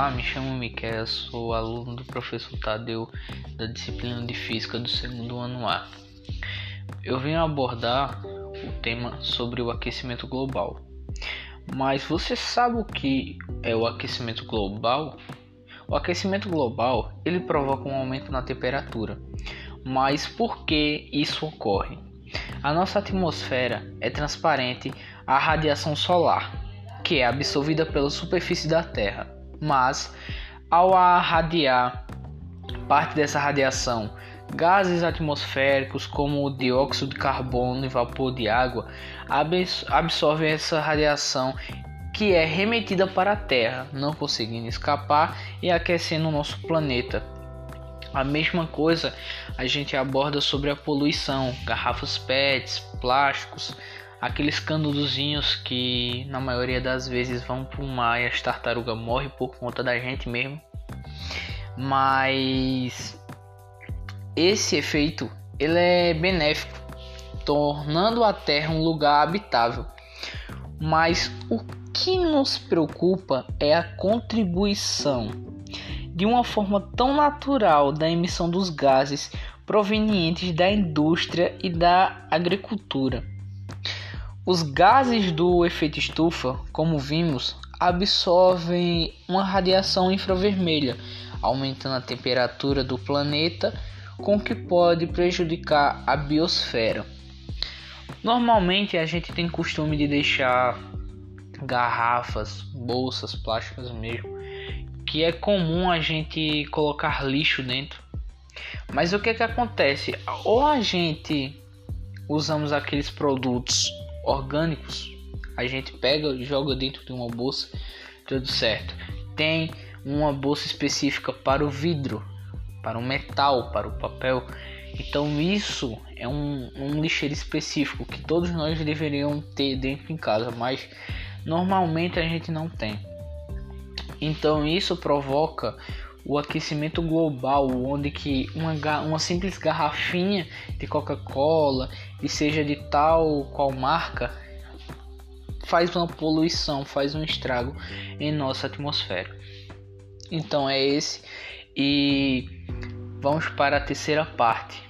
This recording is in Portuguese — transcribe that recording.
Olá, me chamo Miquel, sou aluno do professor Tadeu da disciplina de Física do segundo ano A. Eu venho abordar o tema sobre o aquecimento global. Mas você sabe o que é o aquecimento global? O aquecimento global ele provoca um aumento na temperatura. Mas por que isso ocorre? A nossa atmosfera é transparente à radiação solar, que é absorvida pela superfície da Terra mas ao irradiar parte dessa radiação, gases atmosféricos como o dióxido de carbono e vapor de água absorvem essa radiação que é remetida para a Terra, não conseguindo escapar e aquecendo o nosso planeta. A mesma coisa a gente aborda sobre a poluição, garrafas PETs, plásticos, aqueles canudozinhos que na maioria das vezes vão para o mar e as tartarugas morrem por conta da gente mesmo. Mas esse efeito ele é benéfico, tornando a Terra um lugar habitável. Mas o que nos preocupa é a contribuição de uma forma tão natural da emissão dos gases provenientes da indústria e da agricultura os gases do efeito estufa, como vimos, absorvem uma radiação infravermelha, aumentando a temperatura do planeta, com que pode prejudicar a biosfera. Normalmente a gente tem costume de deixar garrafas, bolsas plásticas mesmo, que é comum a gente colocar lixo dentro. Mas o que que acontece? Ou a gente usamos aqueles produtos orgânicos, a gente pega e joga dentro de uma bolsa, tudo certo. Tem uma bolsa específica para o vidro, para o metal, para o papel. Então isso é um, um lixeiro específico que todos nós deveríamos ter dentro em casa, mas normalmente a gente não tem. Então isso provoca o aquecimento global, onde que uma, uma simples garrafinha de Coca-Cola, e seja de tal qual marca, faz uma poluição, faz um estrago em nossa atmosfera. Então é esse e vamos para a terceira parte.